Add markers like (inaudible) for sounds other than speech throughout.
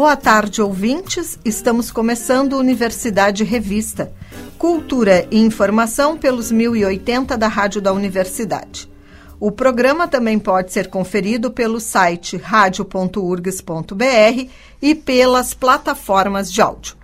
Boa tarde, ouvintes. Estamos começando Universidade Revista. Cultura e informação pelos 1080 da Rádio da Universidade. O programa também pode ser conferido pelo site radio.urgs.br e pelas plataformas de áudio.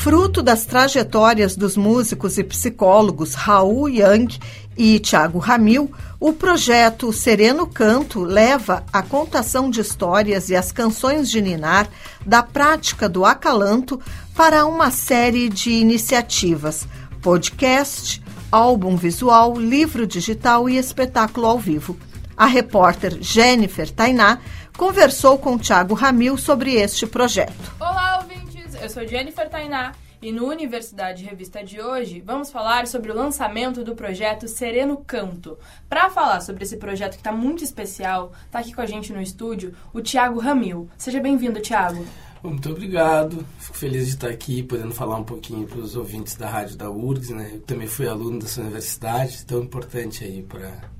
Fruto das trajetórias dos músicos e psicólogos Raul Young e Tiago Ramil, o projeto Sereno Canto leva a contação de histórias e as canções de Ninar da prática do acalanto para uma série de iniciativas – podcast, álbum visual, livro digital e espetáculo ao vivo. A repórter Jennifer Tainá conversou com Tiago Ramil sobre este projeto. Olá, ouvintes! Eu sou Jennifer Tainá e no Universidade Revista de hoje vamos falar sobre o lançamento do projeto Sereno Canto. Para falar sobre esse projeto que está muito especial, está aqui com a gente no estúdio o Tiago Ramil. Seja bem-vindo, Tiago. Muito obrigado. Fico feliz de estar aqui, podendo falar um pouquinho para os ouvintes da rádio da URGS. Né? Eu também fui aluno dessa universidade, tão importante aí para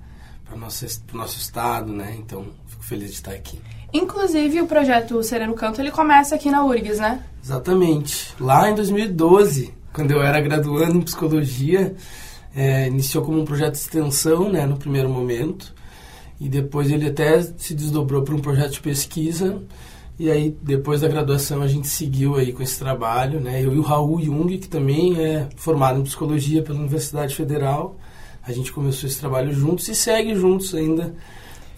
o nosso, nosso estado, né? Então, fico feliz de estar aqui. Inclusive, o projeto Sereno Canto, ele começa aqui na URGS, né? Exatamente. Lá em 2012, quando eu era graduando em Psicologia, é, iniciou como um projeto de extensão, né, no primeiro momento. E depois ele até se desdobrou para um projeto de pesquisa e aí, depois da graduação, a gente seguiu aí com esse trabalho, né? Eu e o Raul Jung, que também é formado em psicologia pela Universidade Federal, a gente começou esse trabalho juntos e segue juntos ainda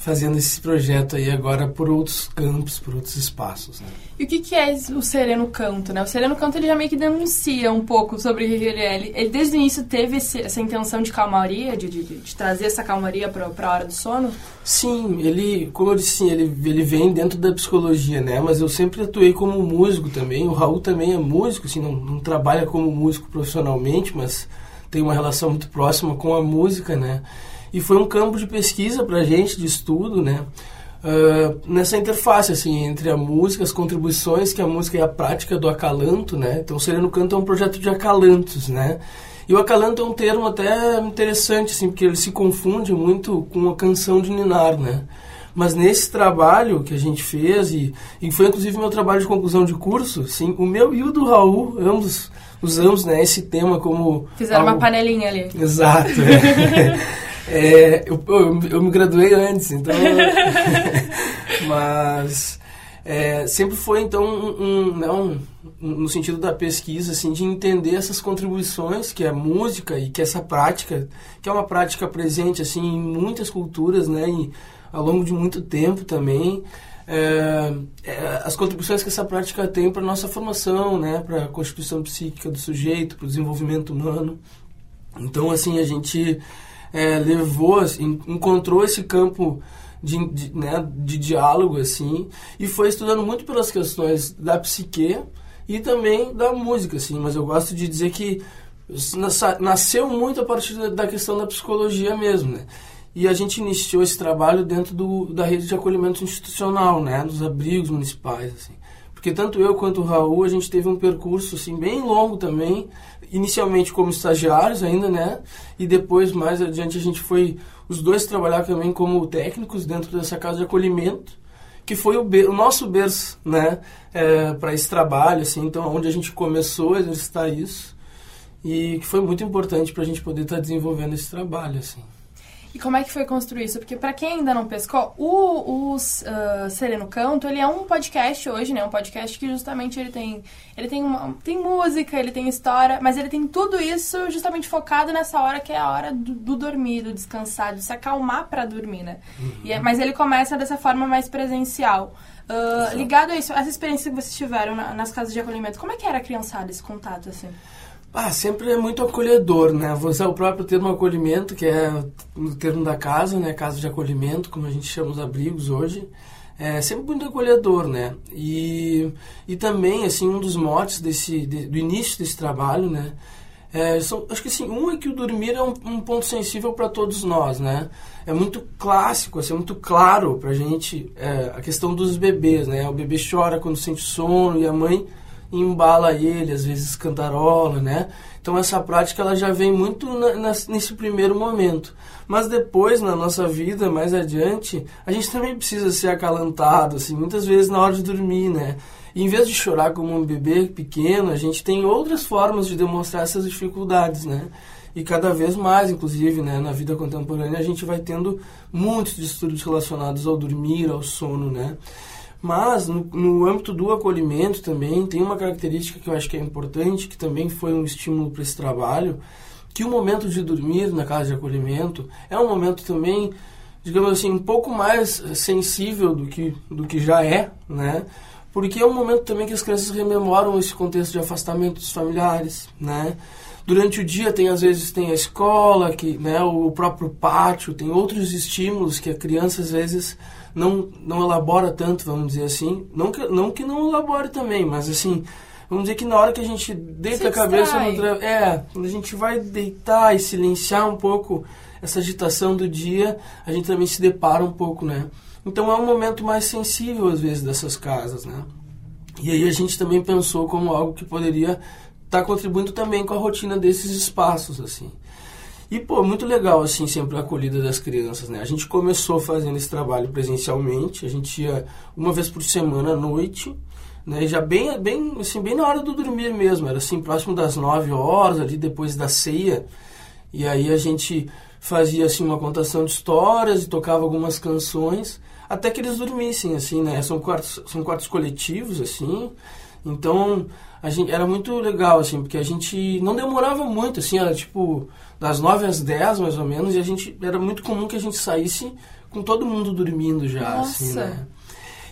fazendo esse projeto aí agora por outros campos, por outros espaços. Né? E o que, que é o Sereno Canto? Né? O Sereno Canto ele já meio que denuncia um pouco sobre ele. Ele, ele desde o início teve esse, essa intenção de calmaria, de, de, de trazer essa calmaria para a hora do sono? Sim, ele, como eu disse, sim, ele, ele vem dentro da psicologia, né? Mas eu sempre atuei como músico também. O Raul também é músico, assim, não, não trabalha como músico profissionalmente, mas tem uma relação muito próxima com a música, né? E foi um campo de pesquisa para a gente, de estudo, né? Uh, nessa interface assim entre a música, as contribuições que a música e a prática do acalanto, né? Então, o Sereno Canto é um projeto de acalantos, né? E o acalanto é um termo até interessante, assim, porque ele se confunde muito com a canção de Ninar, né? Mas nesse trabalho que a gente fez, e, e foi inclusive meu trabalho de conclusão de curso, sim, o meu e o do Raul, ambos usamos né, esse tema como. Fizeram algo... uma panelinha ali. Exato. É. (laughs) É, eu, eu, eu, me graduei antes, então. (laughs) mas é, sempre foi então um, um, não, né, no sentido da pesquisa assim de entender essas contribuições que é a música e que essa prática que é uma prática presente assim em muitas culturas né e ao longo de muito tempo também é, é, as contribuições que essa prática tem para nossa formação né para a constituição psíquica do sujeito para o desenvolvimento humano então assim a gente é, levou, assim, encontrou esse campo de, de, né, de diálogo, assim, e foi estudando muito pelas questões da psique e também da música, assim, mas eu gosto de dizer que nasceu muito a partir da questão da psicologia mesmo, né? E a gente iniciou esse trabalho dentro do, da rede de acolhimento institucional, né? Dos abrigos municipais, assim. Porque tanto eu quanto o Raul, a gente teve um percurso, assim, bem longo também, inicialmente como estagiários ainda, né? E depois, mais adiante, a gente foi os dois trabalhar também como técnicos dentro dessa casa de acolhimento, que foi o, o nosso berço, né? É, para esse trabalho, assim, então, onde a gente começou a exercitar isso e que foi muito importante para a gente poder estar tá desenvolvendo esse trabalho, assim. E como é que foi construir isso? Porque para quem ainda não pescou, o, o uh, Sereno Canto, ele é um podcast hoje, né? Um podcast que justamente ele tem ele tem uma, tem música, ele tem história, mas ele tem tudo isso justamente focado nessa hora que é a hora do, do dormir, do descansar, de se acalmar para dormir, né? Uhum. E é, mas ele começa dessa forma mais presencial. Uh, ligado a isso, essa experiência que vocês tiveram na, nas casas de acolhimento, como é que era a criançada, esse contato, assim? Ah, sempre é muito acolhedor, né? Vou usar o próprio termo acolhimento, que é o termo da casa, né? Casa de acolhimento, como a gente chama os abrigos hoje. é sempre muito acolhedor, né? E, e também, assim, um dos motes desse, de, do início desse trabalho, né? É, são, acho que assim, um é que o dormir é um, um ponto sensível para todos nós, né? É muito clássico, assim, é muito claro para a gente é, a questão dos bebês, né? O bebê chora quando sente sono e a mãe embala ele, às vezes cantarola, né? Então essa prática ela já vem muito na, nesse primeiro momento. Mas depois, na nossa vida, mais adiante, a gente também precisa ser acalantado, assim, muitas vezes na hora de dormir, né? E em vez de chorar como um bebê pequeno, a gente tem outras formas de demonstrar essas dificuldades, né? E cada vez mais, inclusive, né, na vida contemporânea, a gente vai tendo muitos distúrbios relacionados ao dormir, ao sono, né? Mas, no, no, âmbito do acolhimento também, tem uma característica que eu acho que é importante, que também foi um estímulo para esse trabalho, que o momento de dormir na casa de acolhimento é um momento também, digamos assim, um pouco mais sensível do que, do que já é, né? porque é um momento também que as crianças rememoram esse contexto de afastamento dos familiares, né? Durante o dia tem às vezes tem a escola, que, né, o próprio pátio, tem outros estímulos que a criança às vezes não não elabora tanto, vamos dizer assim. Não que não que não elabore também, mas assim, vamos dizer que na hora que a gente deita a cabeça no é, quando a gente vai deitar e silenciar um pouco essa agitação do dia, a gente também se depara um pouco, né? Então é um momento mais sensível às vezes dessas casas, né? E aí a gente também pensou como algo que poderia estar tá contribuindo também com a rotina desses espaços, assim. E, pô, muito legal, assim, sempre a acolhida das crianças, né? A gente começou fazendo esse trabalho presencialmente, a gente ia uma vez por semana à noite, né? Já bem, bem, assim, bem na hora do dormir mesmo, era assim, próximo das nove horas, ali depois da ceia. E aí a gente fazia, assim, uma contação de histórias e tocava algumas canções até que eles dormissem, assim, né? São quartos, são quartos coletivos, assim. Então, a gente, era muito legal, assim, porque a gente não demorava muito, assim, era tipo das 9 às 10, mais ou menos, e a gente, era muito comum que a gente saísse com todo mundo dormindo já, assim, Nossa. assim, né?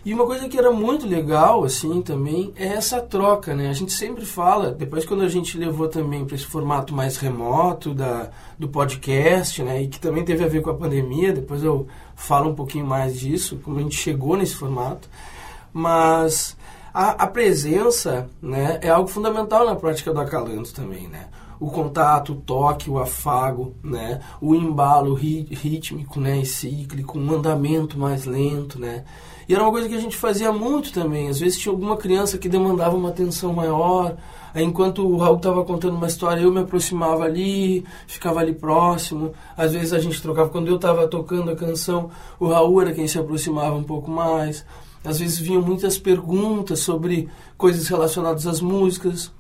E uma coisa que era muito legal, assim, também, é essa troca, né? A gente sempre fala, depois quando a gente levou também para esse formato mais remoto da, do podcast, né? E que também teve a ver com a pandemia, depois eu falo um pouquinho mais disso, como a gente chegou nesse formato. Mas a, a presença, né, é algo fundamental na prática do acalanto também, né? o contato, o toque, o afago, né? o embalo rítmico né? e cíclico, um andamento mais lento. Né? E era uma coisa que a gente fazia muito também. Às vezes tinha alguma criança que demandava uma atenção maior. Aí, enquanto o Raul estava contando uma história, eu me aproximava ali, ficava ali próximo. Às vezes a gente trocava. Quando eu estava tocando a canção, o Raul era quem se aproximava um pouco mais. Às vezes vinham muitas perguntas sobre coisas relacionadas às músicas,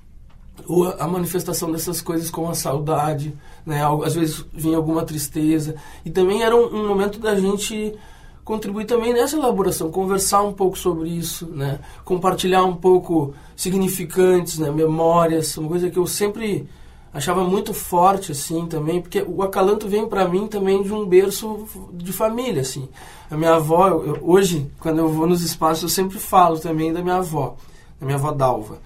ou a manifestação dessas coisas como a saudade, né? Às vezes vinha alguma tristeza. E também era um, um momento da gente contribuir também nessa elaboração, conversar um pouco sobre isso, né? Compartilhar um pouco significantes, né? Memórias, uma coisa que eu sempre achava muito forte assim também, porque o acalanto vem para mim também de um berço de família assim. A minha avó, eu, hoje quando eu vou nos espaços eu sempre falo também da minha avó, da minha avó Dalva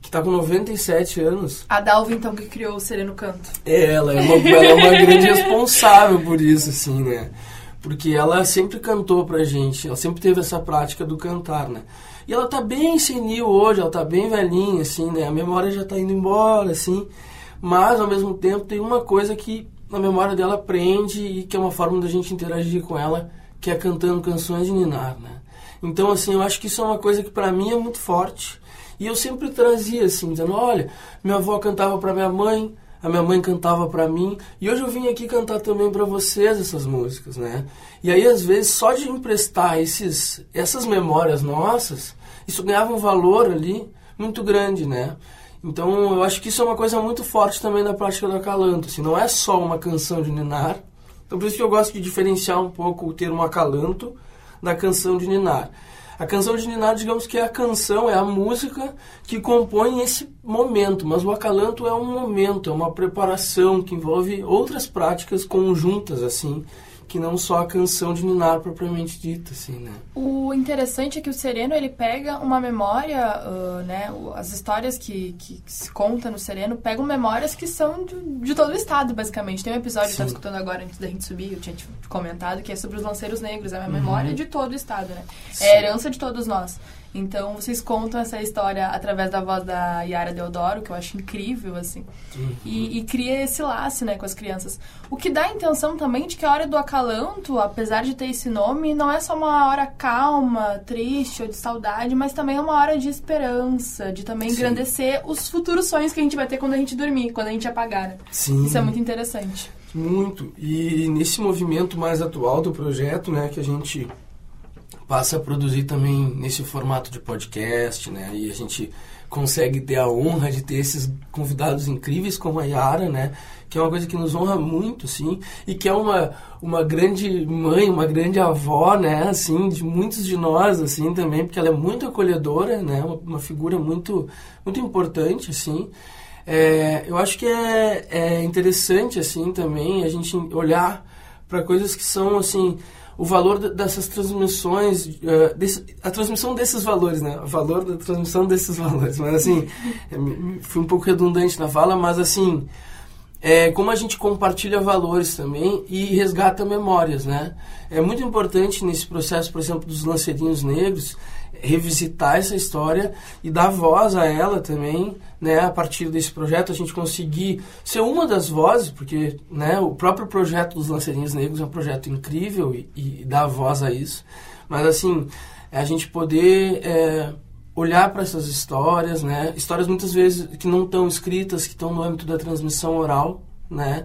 que está com 97 anos. A Dalva, então, que criou o Sereno Canto. Ela é uma, ela é uma grande responsável por isso, assim, né? porque ela sempre cantou pra gente, ela sempre teve essa prática do cantar, né? E ela tá bem senil hoje, ela tá bem velhinha, assim, né? A memória já tá indo embora, assim, mas ao mesmo tempo tem uma coisa que na memória dela prende e que é uma forma da gente interagir com ela, que é cantando canções de ninar, né? Então, assim, eu acho que isso é uma coisa que para mim é muito forte. E eu sempre trazia, assim, dizendo, olha, minha avó cantava para minha mãe, a minha mãe cantava para mim e hoje eu vim aqui cantar também para vocês essas músicas, né? E aí às vezes só de emprestar esses essas memórias nossas, isso ganhava um valor ali muito grande, né? Então eu acho que isso é uma coisa muito forte também na prática do acalanto, assim, não é só uma canção de ninar. Então por isso que eu gosto de diferenciar um pouco o termo acalanto da canção de ninar. A canção de Ninar, digamos que é a canção, é a música que compõe esse momento, mas o acalanto é um momento, é uma preparação que envolve outras práticas conjuntas, assim, que não só a canção de Ninar propriamente dita, assim, né? O interessante é que o Sereno, ele pega uma memória, uh, né, as histórias que, que, que, se conta no Sereno, pegam memórias que são de, de todo o estado, basicamente. Tem um episódio Sim. que eu estava escutando agora, antes da gente subir, eu tinha comentado, que é sobre os lanceiros negros, é uma uhum. memória de todo o estado, né? Sim. É a herança de todos nós. Então, vocês contam essa história através da voz da Yara Deodoro, que eu acho incrível, assim. Uhum. E, e, cria esse laço, né, com as crianças. O que dá a intenção também de que a hora do acalanto, apesar de ter esse nome, não é só uma hora calma, triste ou de saudade, mas também é uma hora de esperança, de também Sim. engrandecer os futuros sonhos que a gente vai ter quando a gente dormir, quando a gente apagar. Né? Sim. Isso é muito interessante. Muito. E nesse movimento mais atual do projeto, né, que a gente passa a produzir também nesse formato de podcast, né? E a gente consegue ter a honra de ter esses convidados incríveis como a Yara, né? Que é uma coisa que nos honra muito, sim, e que é uma, uma grande mãe, uma grande avó, né? Assim, de muitos de nós, assim, também, porque ela é muito acolhedora, né? Uma, uma figura muito, muito importante, assim. É, eu acho que é, é interessante, assim, também a gente olhar para coisas que são, assim, o valor dessas transmissões, uh, desse, a transmissão desses valores, né? O valor da transmissão desses (laughs) valores. Mas, assim, fui um pouco redundante na fala, mas, assim, é, como a gente compartilha valores também e resgata memórias, né? É muito importante nesse processo, por exemplo, dos lanceirinhos negros, revisitar essa história e dar voz a ela também, né, a partir desse projeto, a gente conseguir ser uma das vozes, porque né, o próprio projeto dos Lanceirinhos Negros é um projeto incrível e, e dá voz a isso, mas assim, é a gente poder é, olhar para essas histórias, né, histórias muitas vezes que não estão escritas, que estão no âmbito da transmissão oral, né,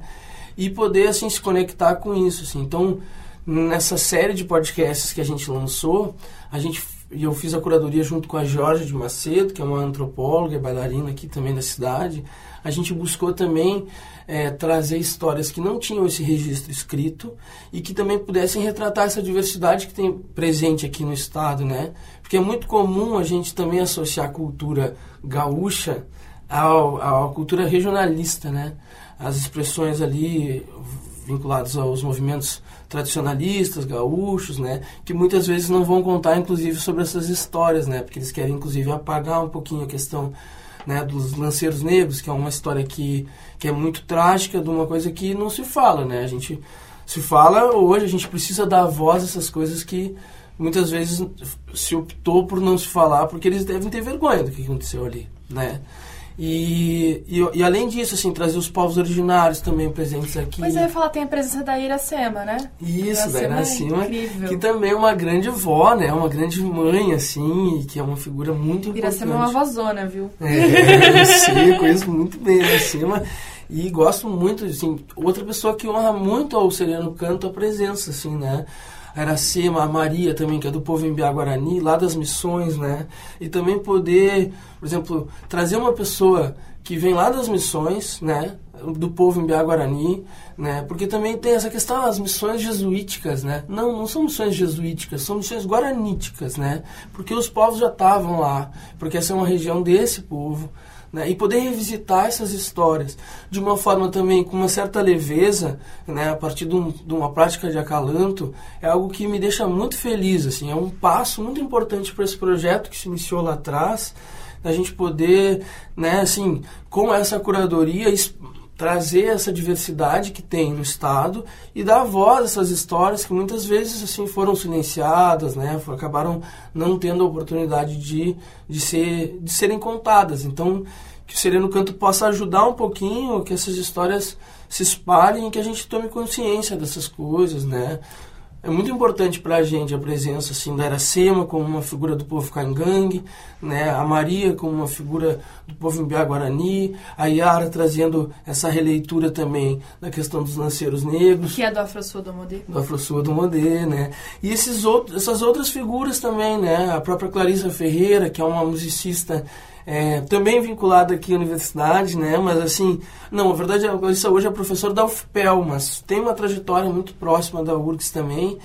e poder assim se conectar com isso, assim. Então, nessa série de podcasts que a gente lançou, a gente e eu fiz a curadoria junto com a Jorge de Macedo, que é uma antropóloga e bailarina aqui também da cidade. A gente buscou também é, trazer histórias que não tinham esse registro escrito e que também pudessem retratar essa diversidade que tem presente aqui no estado, né? Porque é muito comum a gente também associar a cultura gaúcha à, à cultura regionalista, né? As expressões ali vinculadas aos movimentos tradicionalistas, gaúchos, né, que muitas vezes não vão contar, inclusive, sobre essas histórias, né, porque eles querem, inclusive, apagar um pouquinho a questão né, dos lanceiros negros, que é uma história que, que é muito trágica, de uma coisa que não se fala, né, a gente se fala hoje, a gente precisa dar voz a essas coisas que muitas vezes se optou por não se falar, porque eles devem ter vergonha do que aconteceu ali, né, e, e, e, além disso, assim, trazer os povos originários também presentes aqui. Mas eu ia falar, tem a presença da Iracema, né? Isso, da Iracema, é que também é uma grande vó, né? Uma grande mãe, assim, que é uma figura muito importante. Iracema é uma vozona, viu? É, eu sei, conheço muito bem a Iracema. E gosto muito, assim, outra pessoa que honra muito ao Sereno Canto a presença, assim, né? A Iracema, a Maria também, que é do povo em Guarani, lá das missões, né? E também poder, por exemplo, trazer uma pessoa que vem lá das missões, né? Do povo em Guarani, né? Porque também tem essa questão das missões jesuíticas, né? Não, não são missões jesuíticas, são missões guaraníticas, né? Porque os povos já estavam lá, porque essa é uma região desse povo, né? E poder revisitar essas histórias de uma forma também com uma certa leveza, né? a partir de, um, de, uma prática de acalanto, é algo que me deixa muito feliz. Assim, é um passo muito importante para esse projeto que se iniciou lá atrás, a gente poder, né, assim, com essa curadoria, trazer essa diversidade que tem no estado e dar voz a essas histórias que muitas vezes assim foram silenciadas, né, acabaram não tendo a oportunidade de, de, ser, de serem contadas. Então, que o Sereno Canto possa ajudar um pouquinho, que essas histórias se espalhem e que a gente tome consciência dessas coisas, né? é muito importante para a gente a presença assim da Iracema como uma figura do povo cangangue, né? A Maria como uma figura do povo imbiá guarani, a Yara trazendo essa releitura também da questão dos lanceiros negros, que é do Afro-Sul do Modê, do Afro-Sul do Modê, né? E esses outros, essas outras figuras também, né? A própria Clarissa Ferreira, que é uma musicista é, também vinculada aqui à universidade, né? Mas assim, não, a verdade, a Clarissa hoje é professora da UFPEL, mas tem uma trajetória muito próxima da URGS também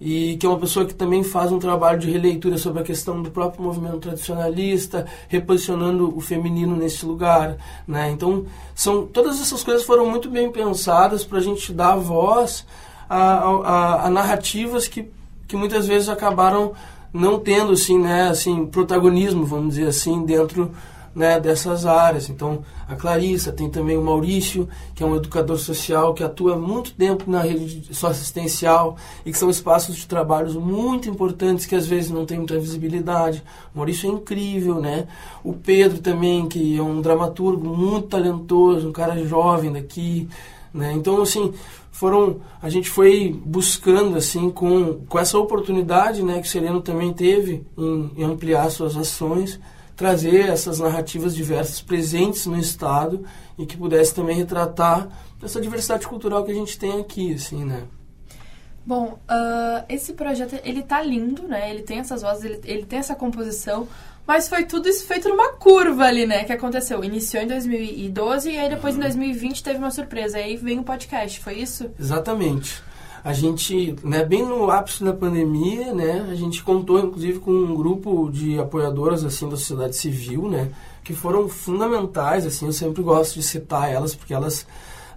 e que é uma pessoa que também faz um trabalho de releitura sobre a questão do próprio movimento tradicionalista, reposicionando o feminino nesse lugar, né? Então, são todas essas coisas foram muito bem pensadas para a gente dar voz a, a, a narrativas que, que muitas vezes acabaram não tendo assim, né, assim, protagonismo, vamos dizer assim, dentro né, dessas áreas. Então, a Clarissa, tem também o Maurício, que é um educador social que atua muito tempo na rede socioassistencial e que são espaços de trabalhos muito importantes que às vezes não tem muita visibilidade. O Maurício é incrível, né? O Pedro também, que é um dramaturgo muito talentoso, um cara jovem daqui, né? Então, assim, foram a gente foi buscando assim com, com essa oportunidade né que o Sereno também teve em, em ampliar suas ações trazer essas narrativas diversas presentes no estado e que pudesse também retratar essa diversidade cultural que a gente tem aqui assim né Bom, uh, esse projeto, ele tá lindo, né? Ele tem essas vozes, ele, ele tem essa composição, mas foi tudo isso feito numa curva ali, né? Que aconteceu. Iniciou em 2012 e aí depois em 2020 teve uma surpresa. Aí vem o podcast, foi isso? Exatamente. A gente, né, bem no ápice da pandemia, né, a gente contou inclusive com um grupo de apoiadoras assim da sociedade civil, né, que foram fundamentais, assim, eu sempre gosto de citar elas porque elas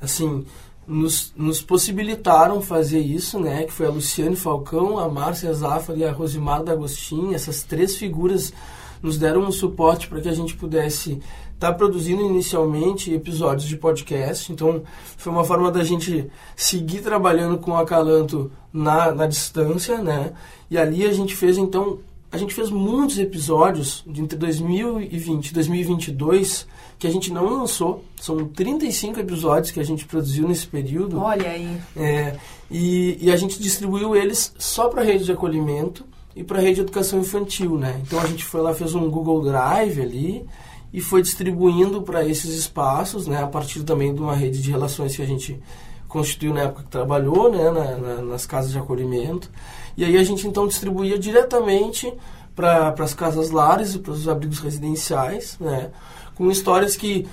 assim, nos, nos possibilitaram fazer isso, né? Que foi a Luciane Falcão, a Márcia Zafari e a Rosimar D'Agostin. Essas três figuras nos deram um suporte para que a gente pudesse estar tá produzindo inicialmente episódios de podcast. Então, foi uma forma da gente seguir trabalhando com a Calanto na, na distância, né? E ali a gente fez, então, a gente fez muitos episódios de entre 2020 e 2022 que a gente não lançou. São 35 episódios que a gente produziu nesse período. Olha aí. É, e, e a gente distribuiu eles só para a rede de acolhimento e para a rede de educação infantil, né? Então a gente foi lá, fez um Google Drive ali e foi distribuindo para esses espaços, né? A partir também de uma rede de relações que a gente constituiu na época que trabalhou, né? Na, na, nas casas de acolhimento. E aí a gente então distribuía diretamente para as casas lares e para os abrigos residenciais, né? com histórias que,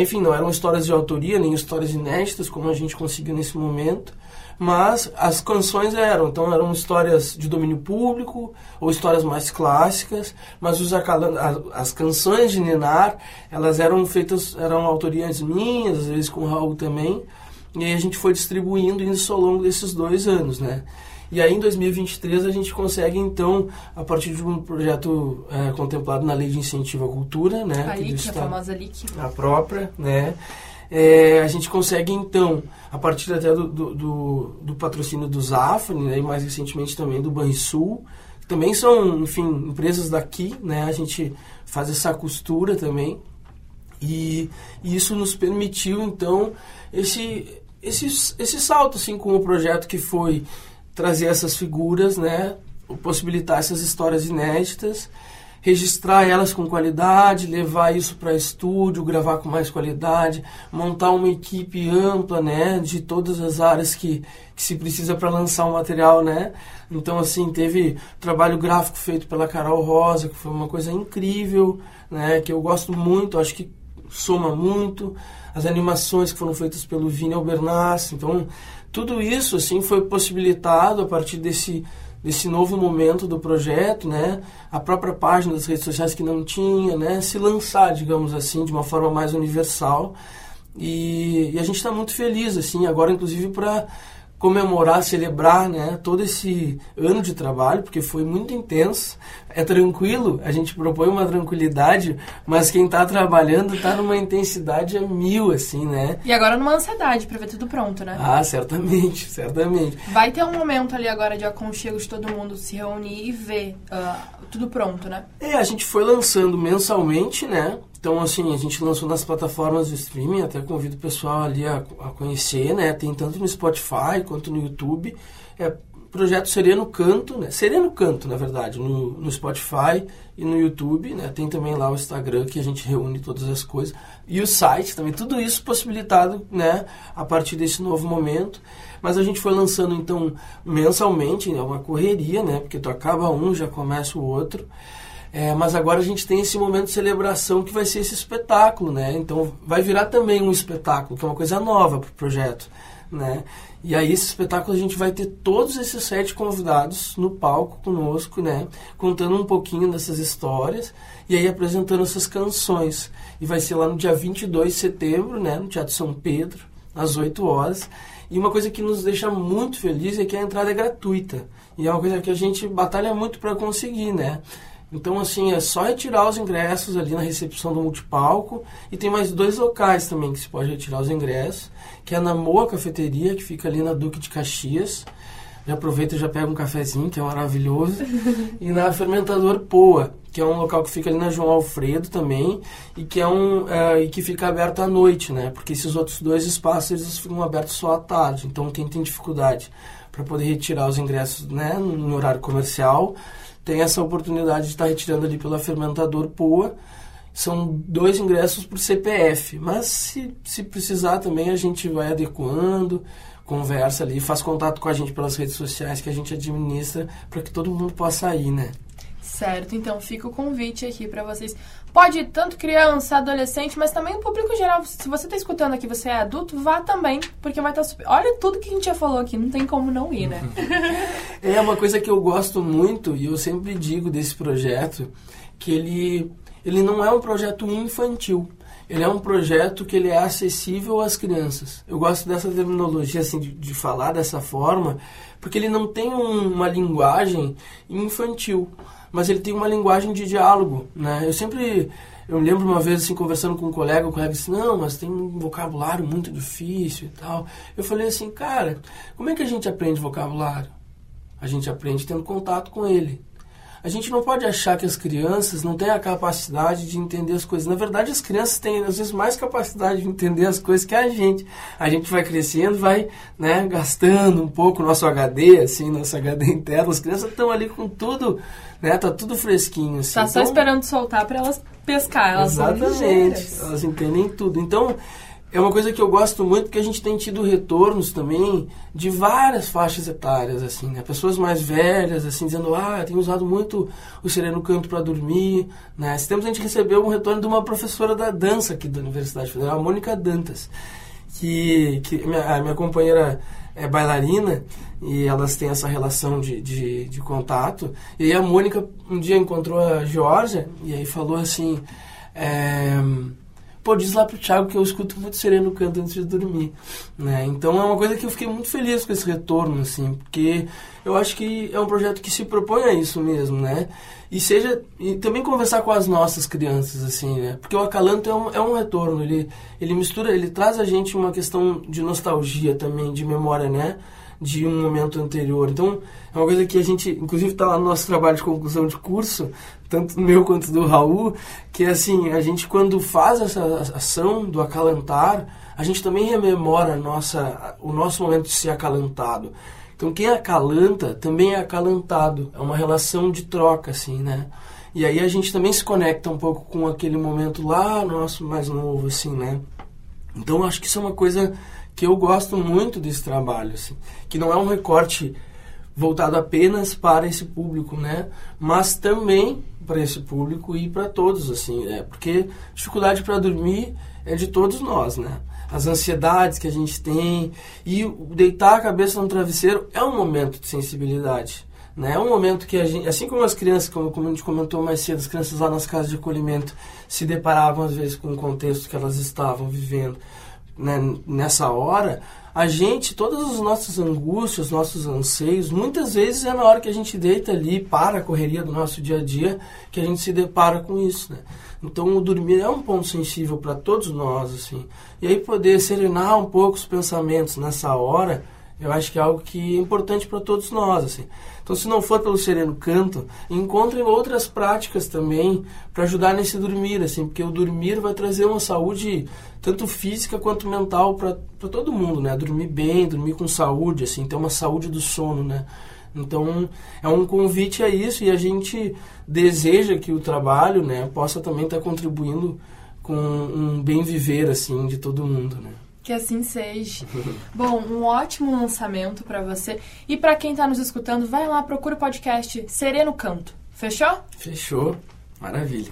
enfim, não eram histórias de autoria, nem histórias inéditas, como a gente conseguiu nesse momento, mas as canções eram, então eram histórias de domínio público ou histórias mais clássicas, mas os as canções de Ninar, elas eram feitas, eram autorias minhas, às vezes com o Raul também, e aí a gente foi distribuindo isso ao longo desses dois anos, né? E aí em 2023 a gente consegue então, a partir de um projeto é, contemplado na Lei de Incentivo à Cultura, né? A LIC, a famosa LIC. A própria, né? É, a gente consegue então, a partir até do, do, do, do patrocínio do Zafra, né, e mais recentemente também do Banrisul, também são, enfim, empresas daqui, né? A gente faz essa costura também. E, e isso nos permitiu então esse, esse, esse salto assim com o projeto que foi trazer essas figuras, né? Possibilitar essas histórias inéditas, registrar elas com qualidade, levar isso para estúdio, gravar com mais qualidade, montar uma equipe ampla, né? De todas as áreas que, que se precisa para lançar um material, né? Então, assim, teve trabalho gráfico feito pela Carol Rosa, que foi uma coisa incrível, né? Que eu gosto muito, acho que soma muito. As animações que foram feitas pelo Vini Albernaz, então tudo isso assim foi possibilitado a partir desse desse novo momento do projeto, né? A própria página das redes sociais que não tinha, né? Se lançar, digamos assim, de uma forma mais universal. E, e a gente está muito feliz, assim, agora inclusive para comemorar, celebrar né, todo esse ano de trabalho, porque foi muito intenso. É tranquilo, a gente propõe uma tranquilidade, mas quem está trabalhando está numa intensidade a mil, assim, né? E agora numa ansiedade para ver tudo pronto, né? Ah, certamente, (laughs) certamente. Vai ter um momento ali agora de aconchego de todo mundo se reunir e ver uh, tudo pronto, né? É, a gente foi lançando mensalmente, né? Então, assim, a gente lançou nas plataformas de streaming, até convido o pessoal ali a, a conhecer, né? Tem tanto no Spotify quanto no YouTube. É projeto Sereno Canto, né? Sereno Canto, na verdade, no, no Spotify e no YouTube, né? Tem também lá o Instagram que a gente reúne todas as coisas. E o site também, tudo isso possibilitado, né? A partir desse novo momento. Mas a gente foi lançando, então, mensalmente, é uma correria, né? Porque tu acaba um, já começa o outro. É, mas agora a gente tem esse momento de celebração que vai ser esse espetáculo, né? Então vai virar também um espetáculo, que é uma coisa nova para o projeto, né? E aí esse espetáculo a gente vai ter todos esses sete convidados no palco conosco, né? Contando um pouquinho dessas histórias e aí apresentando essas canções. E vai ser lá no dia 22 de setembro, né? No Teatro São Pedro, às 8 horas. E uma coisa que nos deixa muito felizes é que a entrada é gratuita. E é uma coisa que a gente batalha muito para conseguir, né? Então, assim, é só retirar os ingressos ali na recepção do multipalco. E tem mais dois locais também que se pode retirar os ingressos, que é na Moa Cafeteria, que fica ali na Duque de Caxias. Já aproveita e já pega um cafezinho, que é maravilhoso. (laughs) e na Fermentador Poa, que é um local que fica ali na João Alfredo também, e que é um é, e que fica aberto à noite, né? Porque esses outros dois espaços eles ficam abertos só à tarde. Então quem tem dificuldade para poder retirar os ingressos, né, no horário comercial, tem essa oportunidade de estar retirando ali pela Fermentador Poa. São dois ingressos por CPF, mas se, se precisar também a gente vai adequando, conversa ali, faz contato com a gente pelas redes sociais que a gente administra para que todo mundo possa ir, né? Certo, então fica o convite aqui para vocês. Pode ir tanto criança, adolescente, mas também o público geral. Se você está escutando aqui, você é adulto, vá também, porque vai estar tá super... Olha tudo que a gente já falou aqui, não tem como não ir, né? (laughs) é uma coisa que eu gosto muito e eu sempre digo desse projeto que ele ele não é um projeto infantil. Ele é um projeto que ele é acessível às crianças. Eu gosto dessa terminologia assim de, de falar dessa forma, porque ele não tem um, uma linguagem infantil mas ele tem uma linguagem de diálogo, né? Eu sempre eu lembro uma vez assim conversando com um colega, o colega disse: "Não, mas tem um vocabulário muito difícil e tal". Eu falei assim: "Cara, como é que a gente aprende vocabulário? A gente aprende tendo contato com ele. A gente não pode achar que as crianças não têm a capacidade de entender as coisas. Na verdade, as crianças têm, às vezes, mais capacidade de entender as coisas que a gente. A gente vai crescendo, vai né, gastando um pouco o nosso HD, assim, nosso HD interno. As crianças estão ali com tudo, né? Tá tudo fresquinho, assim. Tá então, só esperando soltar para elas pescar. Elas exatamente. Elas entendem tudo. Então, é uma coisa que eu gosto muito porque a gente tem tido retornos também de várias faixas etárias, assim, né? Pessoas mais velhas, assim, dizendo, ah, tenho usado muito o Sereno Canto para dormir, né? Esse tempo a gente recebeu um retorno de uma professora da dança aqui da Universidade Federal, a Mônica Dantas, que, que minha, a minha companheira é bailarina e elas têm essa relação de, de, de contato. E aí a Mônica um dia encontrou a Georgia e aí falou assim... É, pô, diz lá pro Thiago que eu escuto muito sereno canto antes de dormir, né? Então é uma coisa que eu fiquei muito feliz com esse retorno, assim, porque eu acho que é um projeto que se propõe a isso mesmo, né? E seja e também conversar com as nossas crianças, assim, né? Porque o Acalanto é um, é um retorno, ele, ele mistura, ele traz a gente uma questão de nostalgia também, de memória, né? De um momento anterior. Então, é uma coisa que a gente, inclusive, está lá no nosso trabalho de conclusão de curso, tanto meu quanto do Raul, que é assim, a gente quando faz essa ação do acalantar, a gente também rememora nossa, o nosso momento de ser acalantado. Então, quem acalanta também é acalantado. É uma relação de troca, assim, né? E aí a gente também se conecta um pouco com aquele momento lá nosso mais novo, assim, né? Então, acho que isso é uma coisa que eu gosto muito desse trabalho, assim, que não é um recorte voltado apenas para esse público, né? Mas também para esse público e para todos, assim, é porque dificuldade para dormir é de todos nós, né? As ansiedades que a gente tem e deitar a cabeça no travesseiro é um momento de sensibilidade. Né? É um momento que a gente, assim como as crianças, como, como a gente comentou mais cedo, as crianças lá nas casas de acolhimento se deparavam às vezes com o contexto que elas estavam vivendo né, nessa hora, a gente, todas as nossas angústias, nossos anseios, muitas vezes é na hora que a gente deita ali, para a correria do nosso dia a dia, que a gente se depara com isso, né? Então o dormir é um ponto sensível para todos nós, assim. E aí poder serenar um pouco os pensamentos nessa hora, eu acho que é algo que é importante para todos nós, assim. Então, se não for pelo sereno canto, encontrem outras práticas também para ajudar nesse dormir, assim, porque o dormir vai trazer uma saúde tanto física quanto mental para todo mundo, né? Dormir bem, dormir com saúde, assim, ter uma saúde do sono, né? Então, é um convite a isso e a gente deseja que o trabalho, né, possa também estar tá contribuindo com um bem viver, assim, de todo mundo, né? Que assim seja. (laughs) Bom, um ótimo lançamento para você. E para quem está nos escutando, vai lá, procura o podcast Sereno Canto. Fechou? Fechou. Maravilha.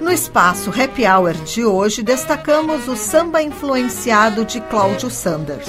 No espaço Happy Hour de hoje, destacamos o samba influenciado de Cláudio Sanders.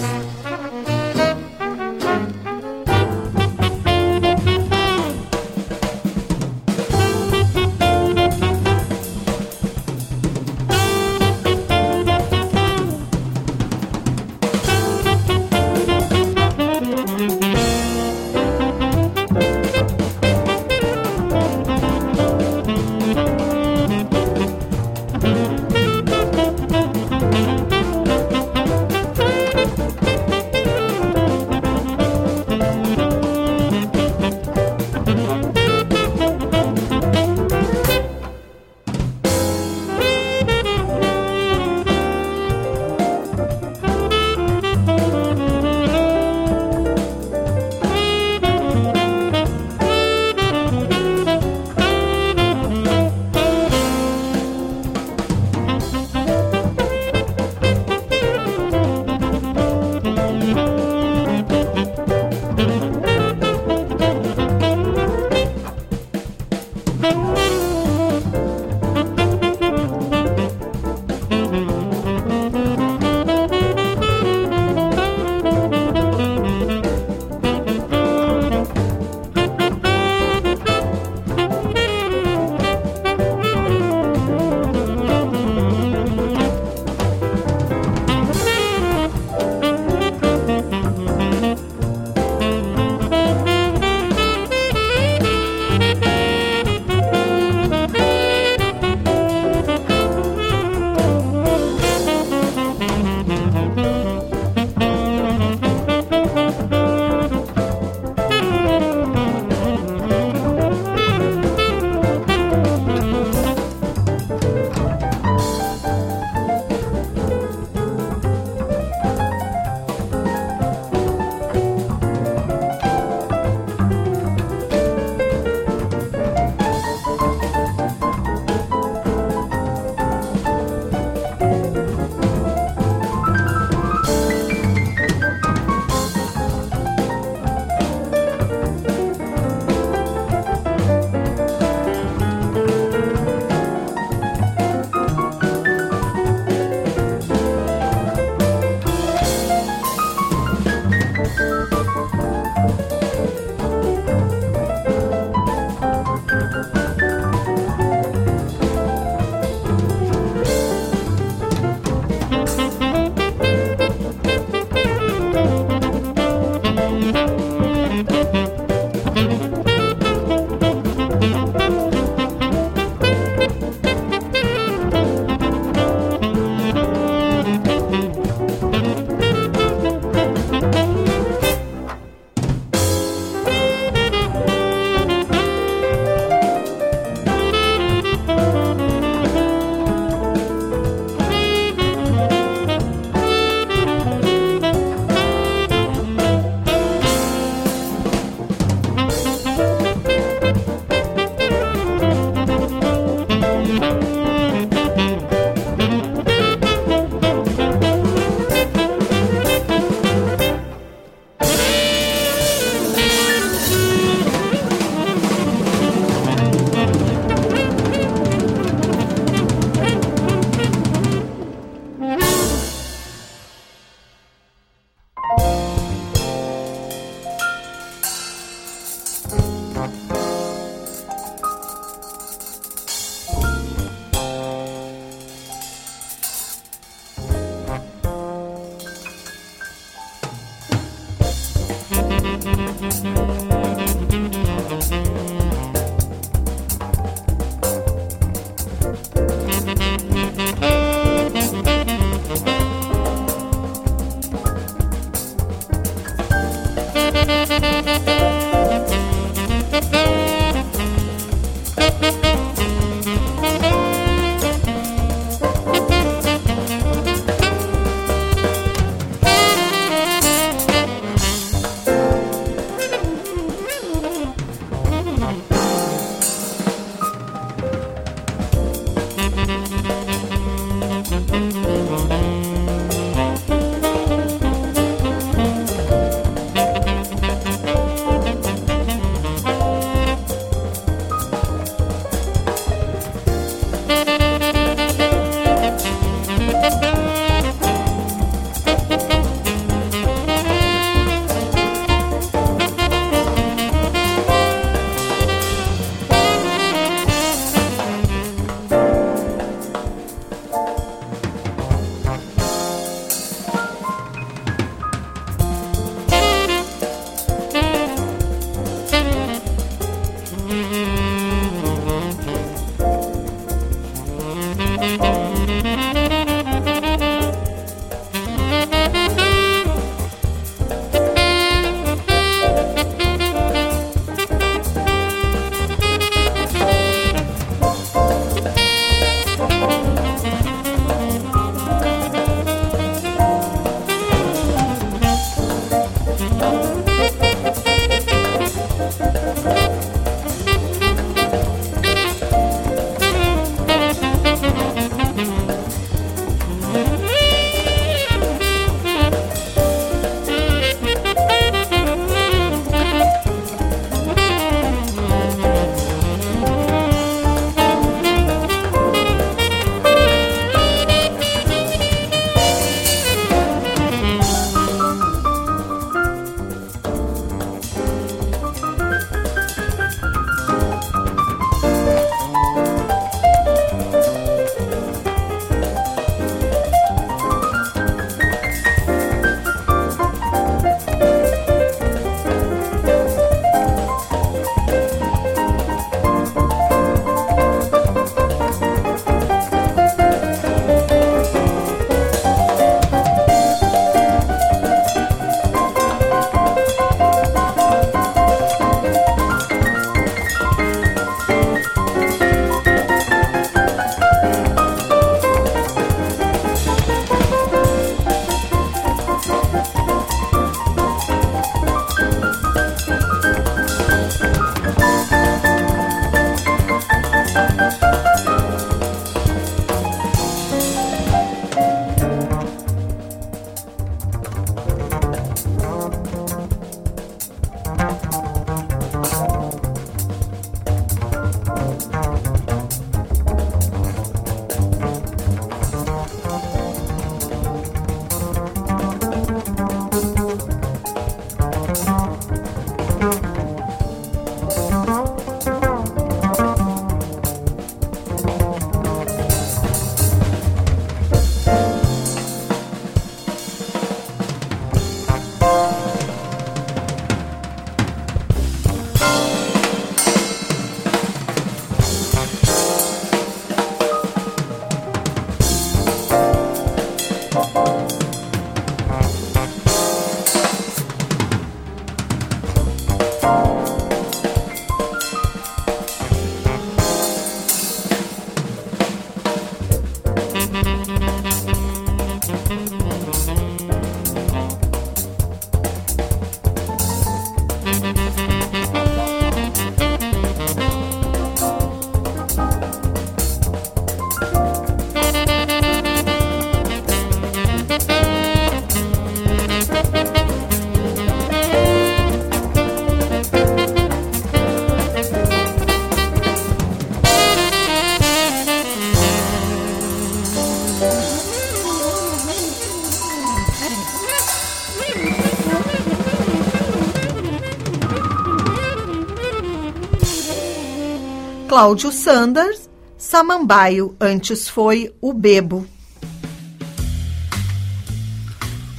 Cláudio Sanders, Samambaio, antes foi o Bebo.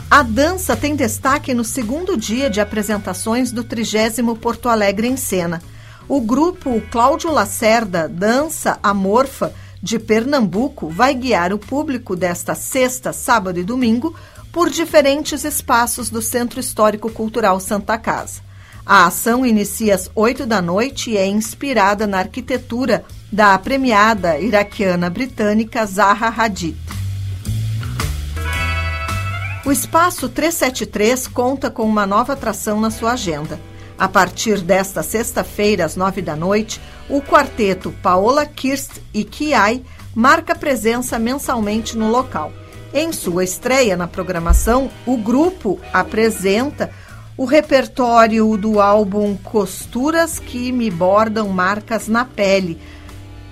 A dança tem destaque no segundo dia de apresentações do 30 Porto Alegre em Cena. O grupo Cláudio Lacerda Dança Amorfa de Pernambuco vai guiar o público desta sexta, sábado e domingo por diferentes espaços do Centro Histórico Cultural Santa Casa. A ação inicia às 8 da noite e é inspirada na arquitetura da premiada iraquiana britânica Zaha Hadid. O Espaço 373 conta com uma nova atração na sua agenda. A partir desta sexta-feira, às nove da noite, o quarteto Paola Kirst e Kiai marca presença mensalmente no local. Em sua estreia na programação, o grupo apresenta o repertório do álbum Costuras que me bordam marcas na pele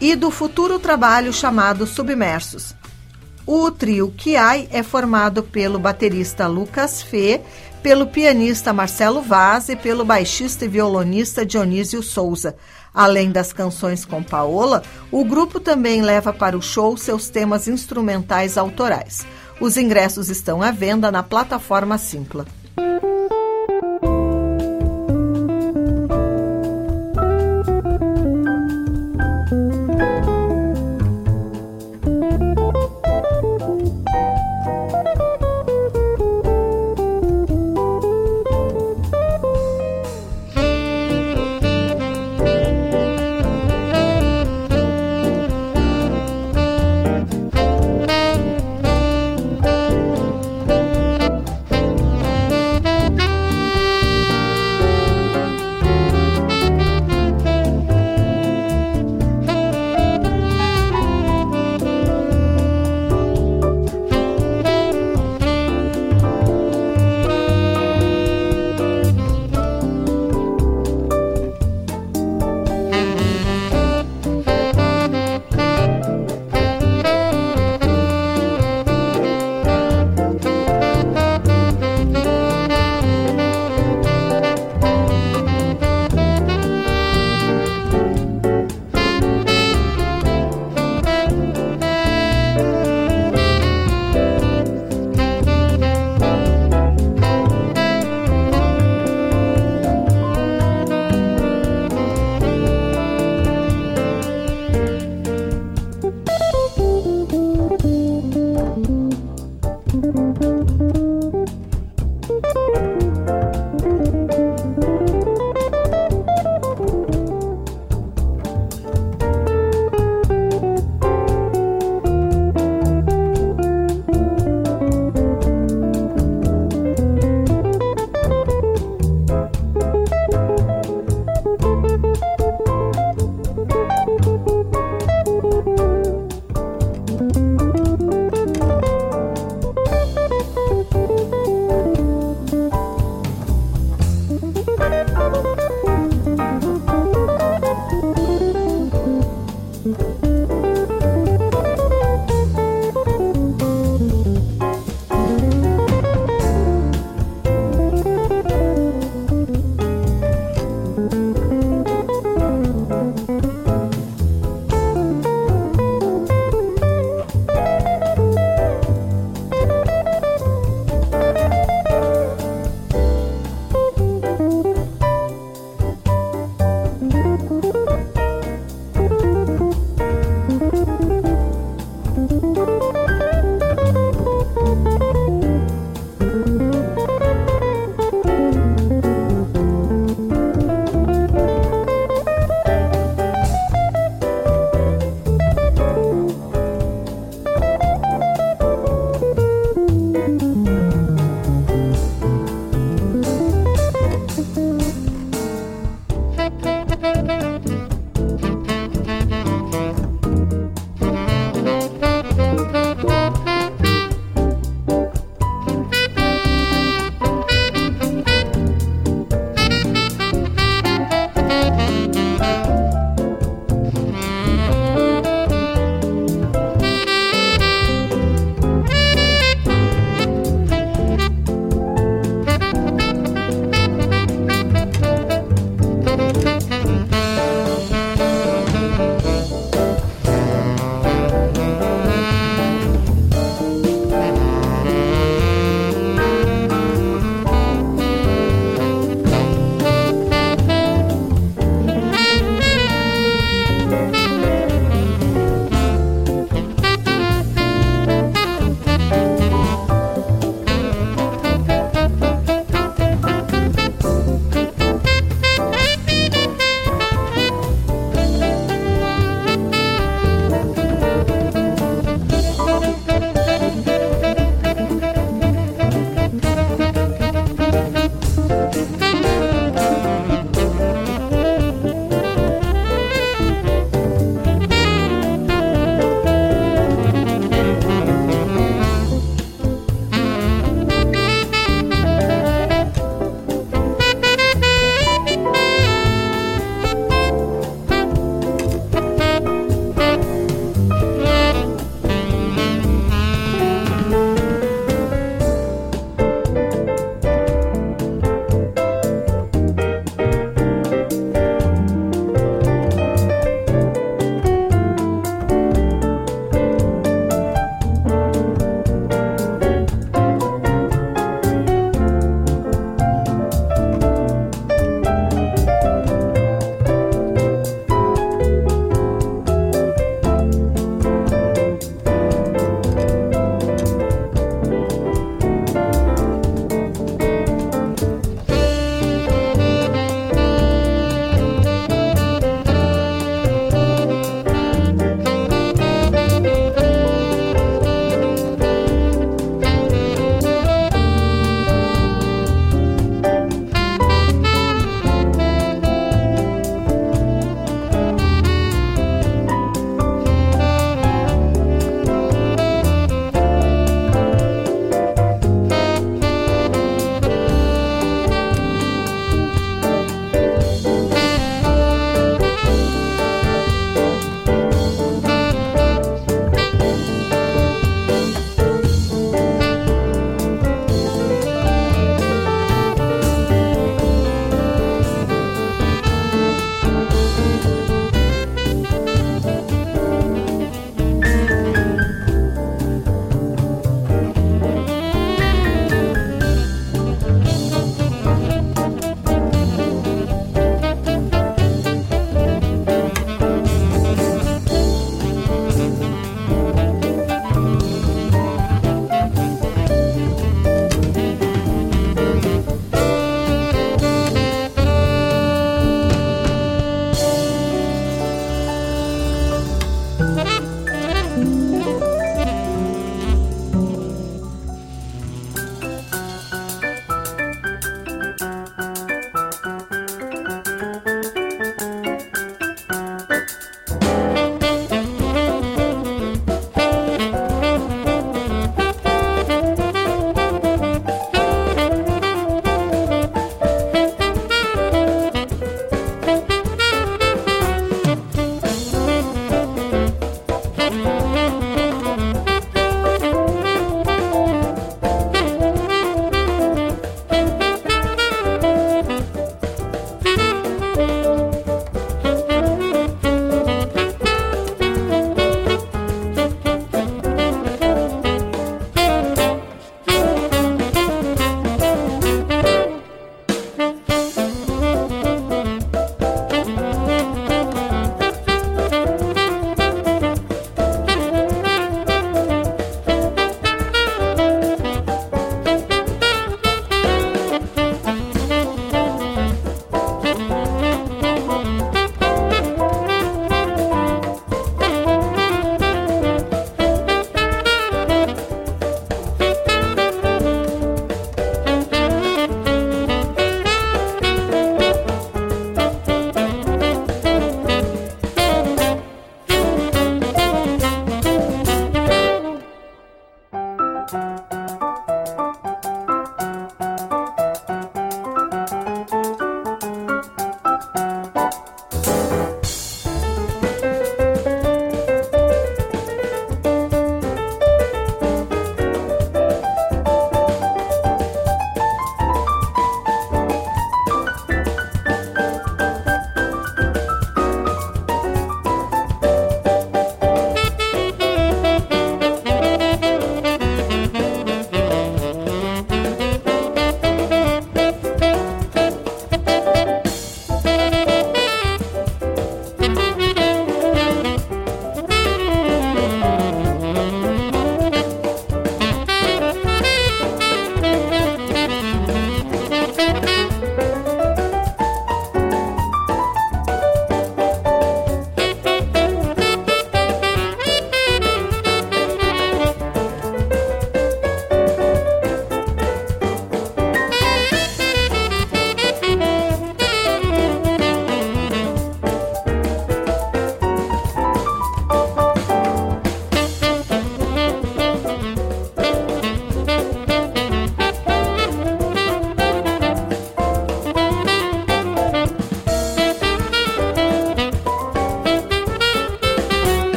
e do futuro trabalho chamado Submersos. O trio Kiai é formado pelo baterista Lucas Fê, pelo pianista Marcelo Vaz e pelo baixista e violonista Dionísio Souza. Além das canções com Paola, o grupo também leva para o show seus temas instrumentais autorais. Os ingressos estão à venda na plataforma Simpla.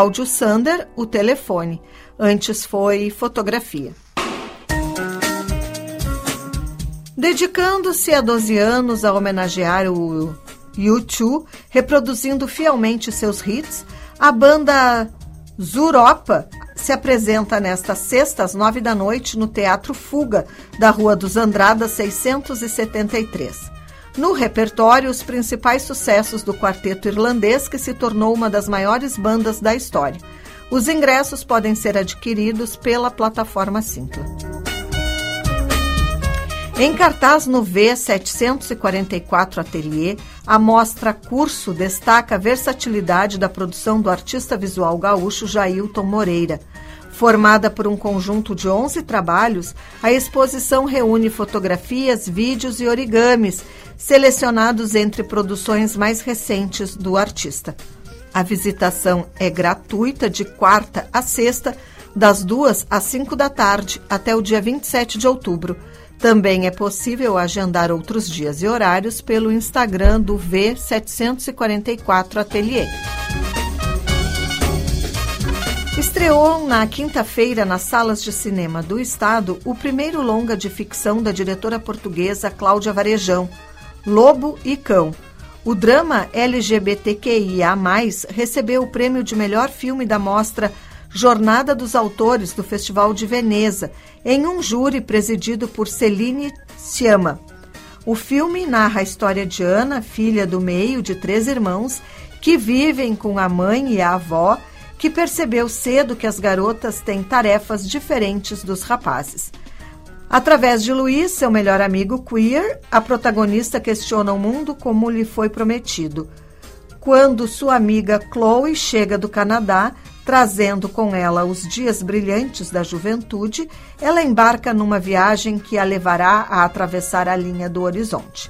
Cláudio Sander, o telefone. Antes foi fotografia. Dedicando-se a 12 anos a homenagear o U2, reproduzindo fielmente seus hits, a banda Zuropa se apresenta nesta sexta às nove da noite no Teatro Fuga, da Rua dos Andradas 673. No repertório, os principais sucessos do quarteto irlandês, que se tornou uma das maiores bandas da história. Os ingressos podem ser adquiridos pela plataforma Simpla. Em cartaz no V744 Atelier, a mostra Curso destaca a versatilidade da produção do artista visual gaúcho Jailton Moreira. Formada por um conjunto de 11 trabalhos, a exposição reúne fotografias, vídeos e origamis, selecionados entre produções mais recentes do artista. A visitação é gratuita de quarta a sexta, das duas às cinco da tarde, até o dia 27 de outubro. Também é possível agendar outros dias e horários pelo Instagram do V744 Atelier. Estreou na quinta-feira nas salas de cinema do estado o primeiro longa de ficção da diretora portuguesa Cláudia Varejão, Lobo e Cão. O drama LGBTQIA+, recebeu o prêmio de melhor filme da mostra Jornada dos Autores do Festival de Veneza, em um júri presidido por Celine Sciamma. O filme narra a história de Ana, filha do meio de três irmãos, que vivem com a mãe e a avó, que percebeu cedo que as garotas têm tarefas diferentes dos rapazes. Através de Luiz, seu melhor amigo queer, a protagonista questiona o mundo como lhe foi prometido. Quando sua amiga Chloe chega do Canadá, Trazendo com ela os dias brilhantes da juventude, ela embarca numa viagem que a levará a atravessar a linha do horizonte.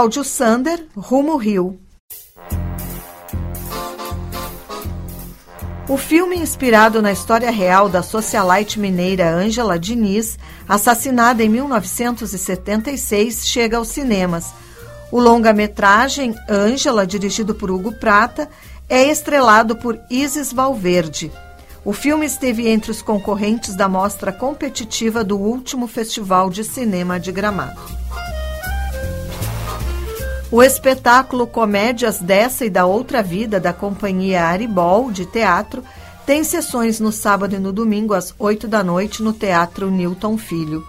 Cláudio Sander, Rumo Rio. O filme, inspirado na história real da socialite mineira Ângela Diniz, assassinada em 1976, chega aos cinemas. O longa-metragem Ângela, dirigido por Hugo Prata, é estrelado por Isis Valverde. O filme esteve entre os concorrentes da mostra competitiva do último Festival de Cinema de Gramado. O espetáculo Comédias dessa e da Outra Vida da companhia Aribol de teatro tem sessões no sábado e no domingo às 8 da noite no Teatro Newton Filho.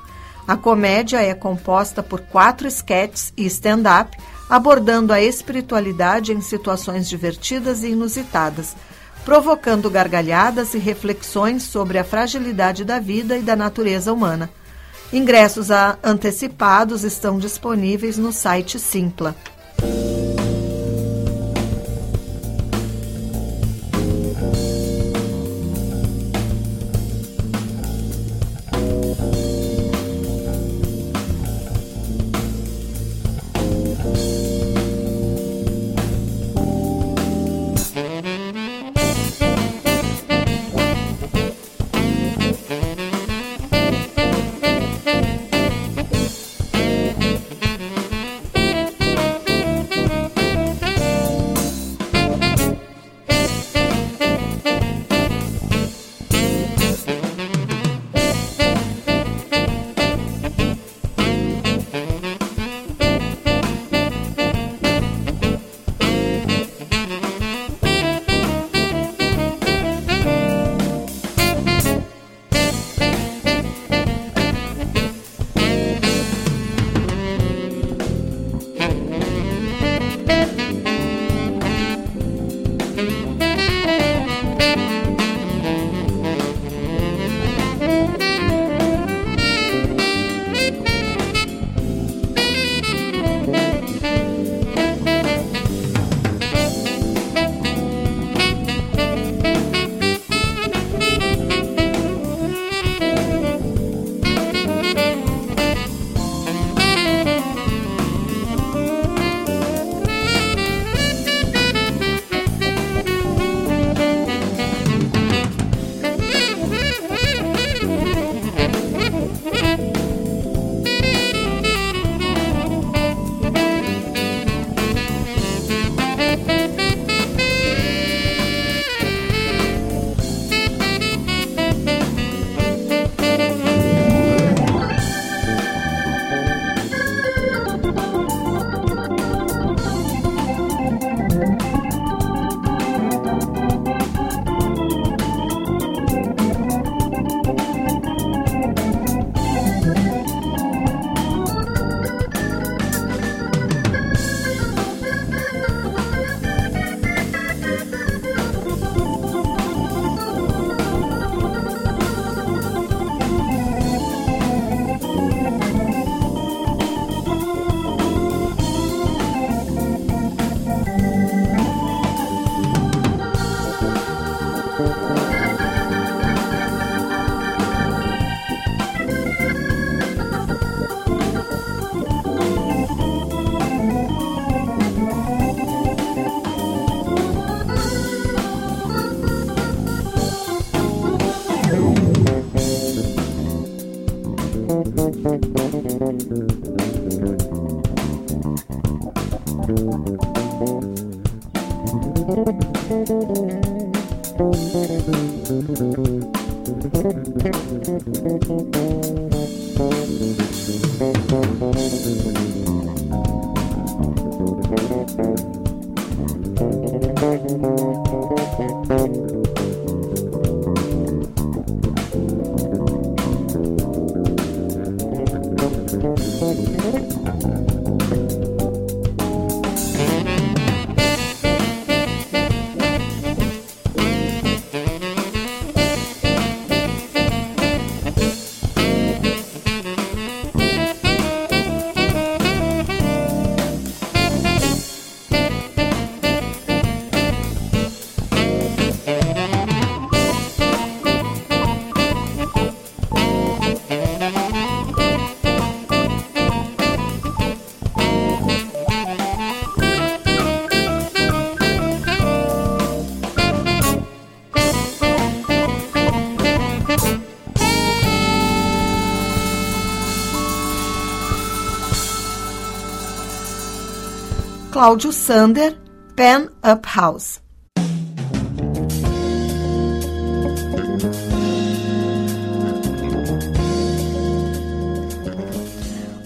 A comédia é composta por quatro esquetes e stand-up, abordando a espiritualidade em situações divertidas e inusitadas, provocando gargalhadas e reflexões sobre a fragilidade da vida e da natureza humana. Ingressos antecipados estão disponíveis no site Simpla. Cláudio Sander, Pen Up House.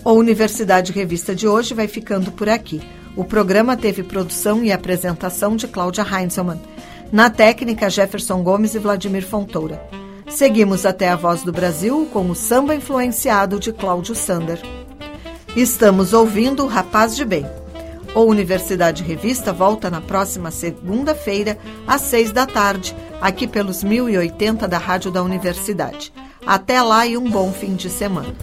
A Universidade Revista de hoje vai ficando por aqui. O programa teve produção e apresentação de Cláudia Heinzelmann. Na técnica, Jefferson Gomes e Vladimir Fontoura. Seguimos até a Voz do Brasil com o samba influenciado de Cláudio Sander. Estamos ouvindo o Rapaz de Bem. A Universidade Revista volta na próxima segunda-feira, às seis da tarde, aqui pelos 1080 da Rádio da Universidade. Até lá e um bom fim de semana.